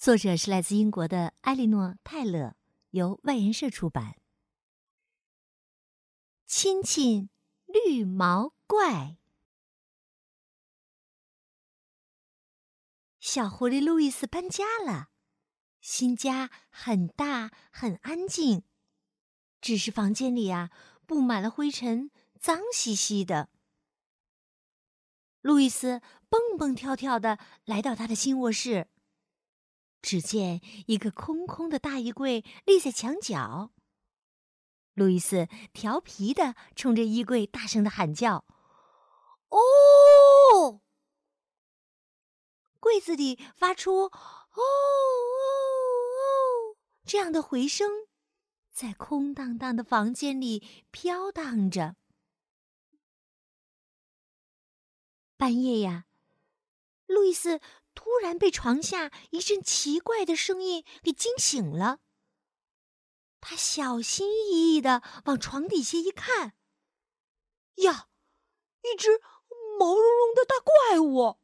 作者是来自英国的埃莉诺·泰勒，由外研社出版。亲亲绿毛怪，小狐狸路易斯搬家了，新家很大很安静，只是房间里啊布满了灰尘，脏兮兮的。路易斯蹦蹦跳跳的来到他的新卧室。只见一个空空的大衣柜立在墙角。路易斯调皮的冲着衣柜大声的喊叫：“哦！”柜子里发出“哦哦哦”这样的回声，在空荡荡的房间里飘荡着。半夜呀，路易斯。突然被床下一阵奇怪的声音给惊醒了。他小心翼翼的往床底下一看，呀，一只毛茸茸的大怪物！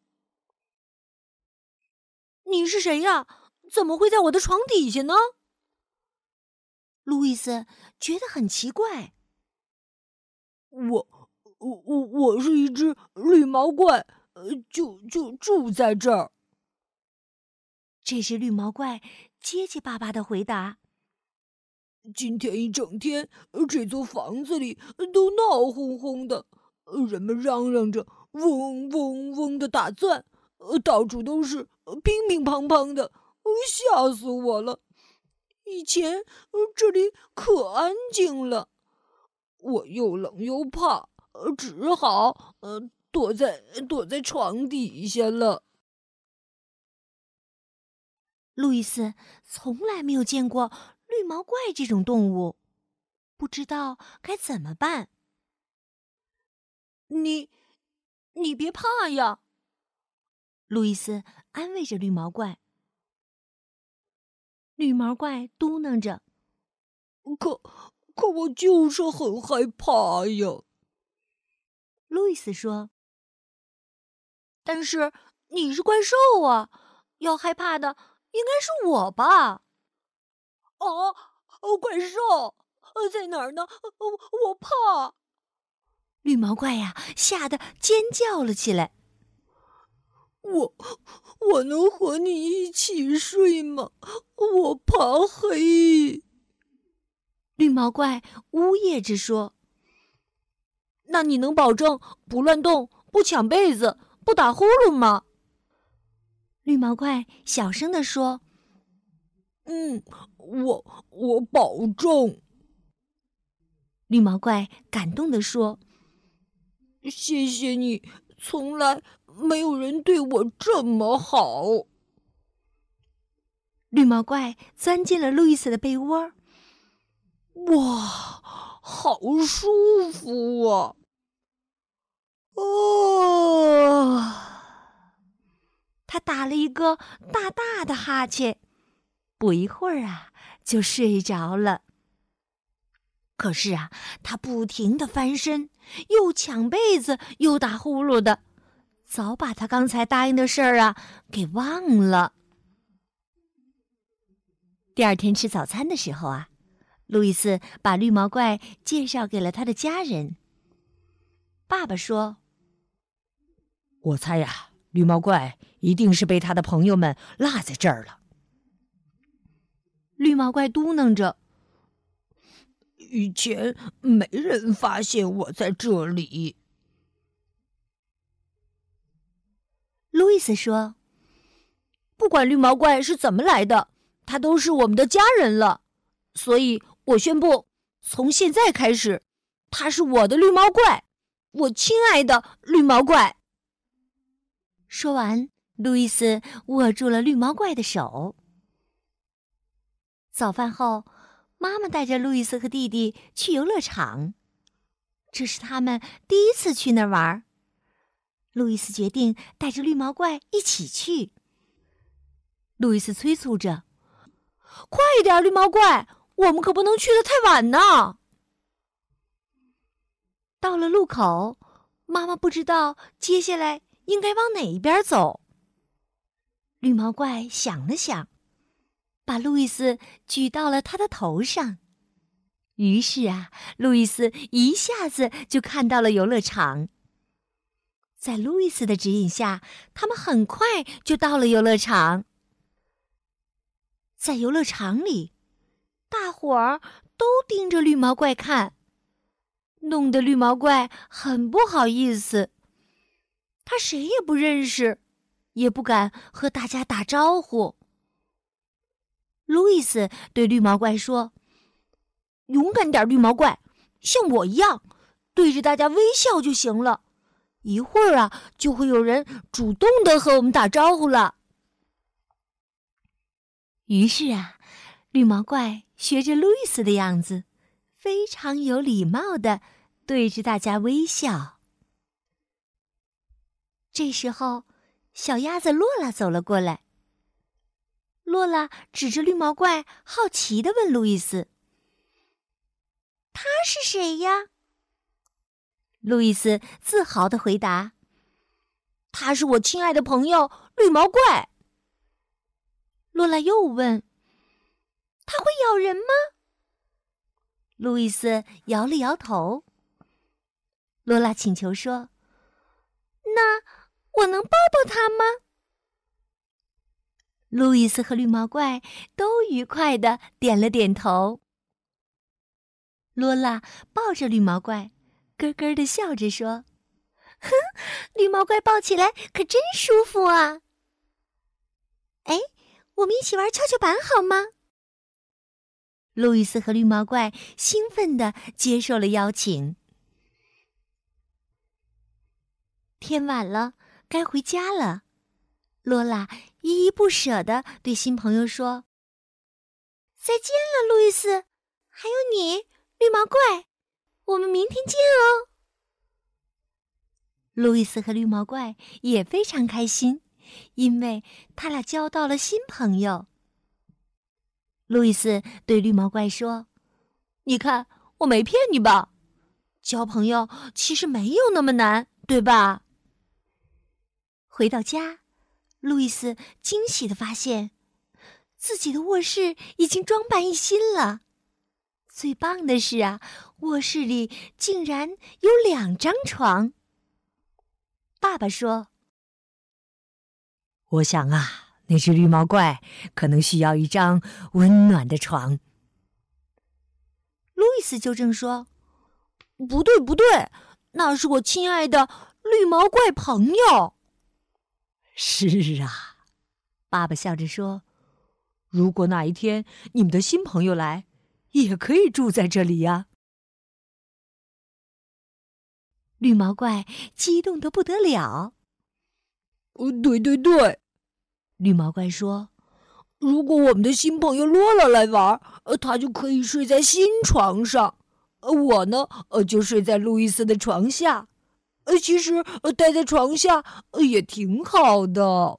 你是谁呀？怎么会在我的床底下呢？路易斯觉得很奇怪。我，我，我，我是一只绿毛怪，呃，就就住在这儿。这只绿毛怪结结巴巴的回答：“今天一整天，这座房子里都闹哄哄的，人们嚷嚷着，嗡嗡嗡的打钻，到处都是乒乒乓乓的，吓死我了！以前这里可安静了，我又冷又怕，只好呃躲在躲在床底下了。”路易斯从来没有见过绿毛怪这种动物，不知道该怎么办。你，你别怕呀，路易斯安慰着绿毛怪。绿毛怪嘟囔着：“可，可我就是很害怕呀。”路易斯说：“但是你是怪兽啊，要害怕的。”应该是我吧？哦，怪兽呃在哪儿呢？我我怕。绿毛怪呀，吓得尖叫了起来。我我能和你一起睡吗？我怕黑。绿毛怪呜咽着说：“那你能保证不乱动、不抢被子、不打呼噜吗？”绿毛怪小声地说：“嗯，我我保证。”绿毛怪感动地说：“谢谢你，从来没有人对我这么好。”绿毛怪钻进了路易斯的被窝。哇，好舒服啊！哦。他打了一个大大的哈欠，不一会儿啊，就睡着了。可是啊，他不停的翻身，又抢被子，又打呼噜的，早把他刚才答应的事儿啊给忘了。第二天吃早餐的时候啊，路易斯把绿毛怪介绍给了他的家人。爸爸说：“我猜呀。”绿毛怪一定是被他的朋友们落在这儿了。绿毛怪嘟囔着：“以前没人发现我在这里。”路易斯说：“不管绿毛怪是怎么来的，他都是我们的家人了。所以我宣布，从现在开始，他是我的绿毛怪，我亲爱的绿毛怪。”说完，路易斯握住了绿毛怪的手。早饭后，妈妈带着路易斯和弟弟去游乐场，这是他们第一次去那儿玩。路易斯决定带着绿毛怪一起去。路易斯催促着：“快一点，绿毛怪，我们可不能去的太晚呢。”到了路口，妈妈不知道接下来应该往哪一边走。绿毛怪想了想，把路易斯举到了他的头上。于是啊，路易斯一下子就看到了游乐场。在路易斯的指引下，他们很快就到了游乐场。在游乐场里，大伙儿都盯着绿毛怪看。弄得绿毛怪很不好意思。他谁也不认识，也不敢和大家打招呼。路易斯对绿毛怪说：“勇敢点，绿毛怪，像我一样，对着大家微笑就行了。一会儿啊，就会有人主动的和我们打招呼了。”于是啊，绿毛怪学着路易斯的样子。非常有礼貌的对着大家微笑。这时候，小鸭子洛拉走了过来。洛拉指着绿毛怪，好奇的问路易斯：“他是谁呀？”路易斯自豪的回答：“他是我亲爱的朋友绿毛怪。”洛拉又问：“他会咬人吗？”路易斯摇了摇头。洛拉请求说：“那我能抱抱他吗？”路易斯和绿毛怪都愉快的点了点头。罗拉抱着绿毛怪，咯咯的笑着说：“哼，绿毛怪抱起来可真舒服啊！哎，我们一起玩跷跷板好吗？”路易斯和绿毛怪兴奋地接受了邀请。天晚了，该回家了。罗拉依依不舍地对新朋友说：“再见了，路易斯，还有你，绿毛怪，我们明天见哦。”路易斯和绿毛怪也非常开心，因为他俩交到了新朋友。路易斯对绿毛怪说：“你看，我没骗你吧？交朋友其实没有那么难，对吧？”回到家，路易斯惊喜的发现，自己的卧室已经装扮一新了。最棒的是啊，卧室里竟然有两张床。爸爸说：“我想啊。”那只绿毛怪可能需要一张温暖的床。路易斯纠正说：“不对，不对，那是我亲爱的绿毛怪朋友。”是啊，爸爸笑着说：“如果哪一天你们的新朋友来，也可以住在这里呀。”绿毛怪激动的不得了。“哦，对对对。”绿毛怪说：“如果我们的新朋友洛拉来玩，呃，他就可以睡在新床上，呃，我呢，呃，就睡在路易斯的床下。呃，其实，呃，待在床下也挺好的。”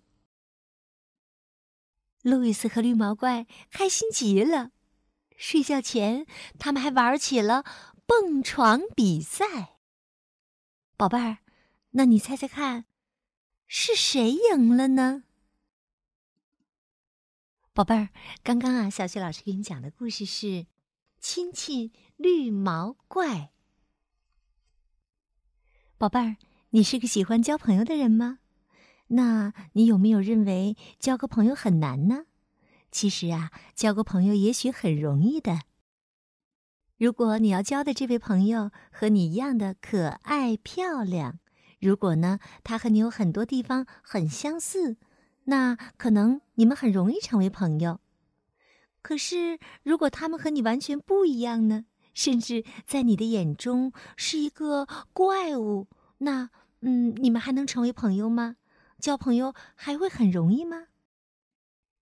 路易斯和绿毛怪开心极了。睡觉前，他们还玩起了蹦床比赛。宝贝儿，那你猜猜看，是谁赢了呢？宝贝儿，刚刚啊，小雪老师给你讲的故事是《亲亲绿毛怪》。宝贝儿，你是个喜欢交朋友的人吗？那你有没有认为交个朋友很难呢？其实啊，交个朋友也许很容易的。如果你要交的这位朋友和你一样的可爱漂亮，如果呢，他和你有很多地方很相似。那可能你们很容易成为朋友，可是如果他们和你完全不一样呢？甚至在你的眼中是一个怪物，那嗯，你们还能成为朋友吗？交朋友还会很容易吗？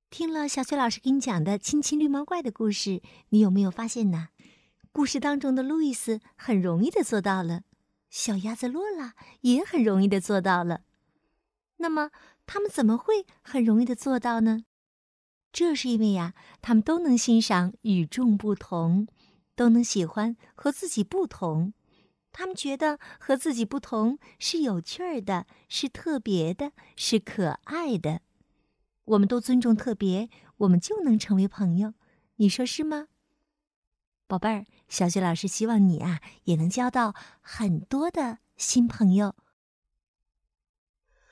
听了小雪老师给你讲的《亲亲绿毛怪》的故事，你有没有发现呢？故事当中的路易斯很容易的做到了，小鸭子洛拉也很容易的做到了。那么，他们怎么会很容易的做到呢？这是因为呀，他们都能欣赏与众不同，都能喜欢和自己不同。他们觉得和自己不同是有趣儿的，是特别的，是可爱的。我们都尊重特别，我们就能成为朋友。你说是吗，宝贝儿？小雪老师希望你啊，也能交到很多的新朋友。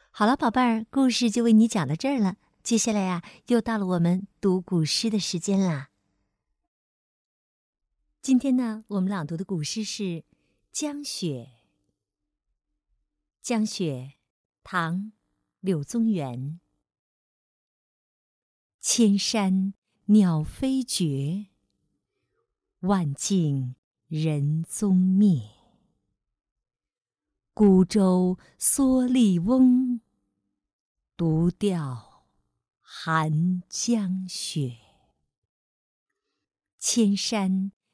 好了，宝贝儿，故事就为你讲到这儿了。接下来呀，又到了我们读古诗的时间啦。今天呢，我们朗读的古诗是《江雪》。江雪，唐·柳宗元。千山鸟飞绝，万径人踪灭。孤舟蓑笠翁，独钓寒江雪。千山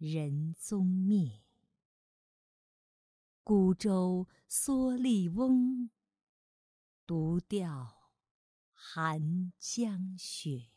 人踪灭。孤舟蓑笠翁，独钓寒江雪。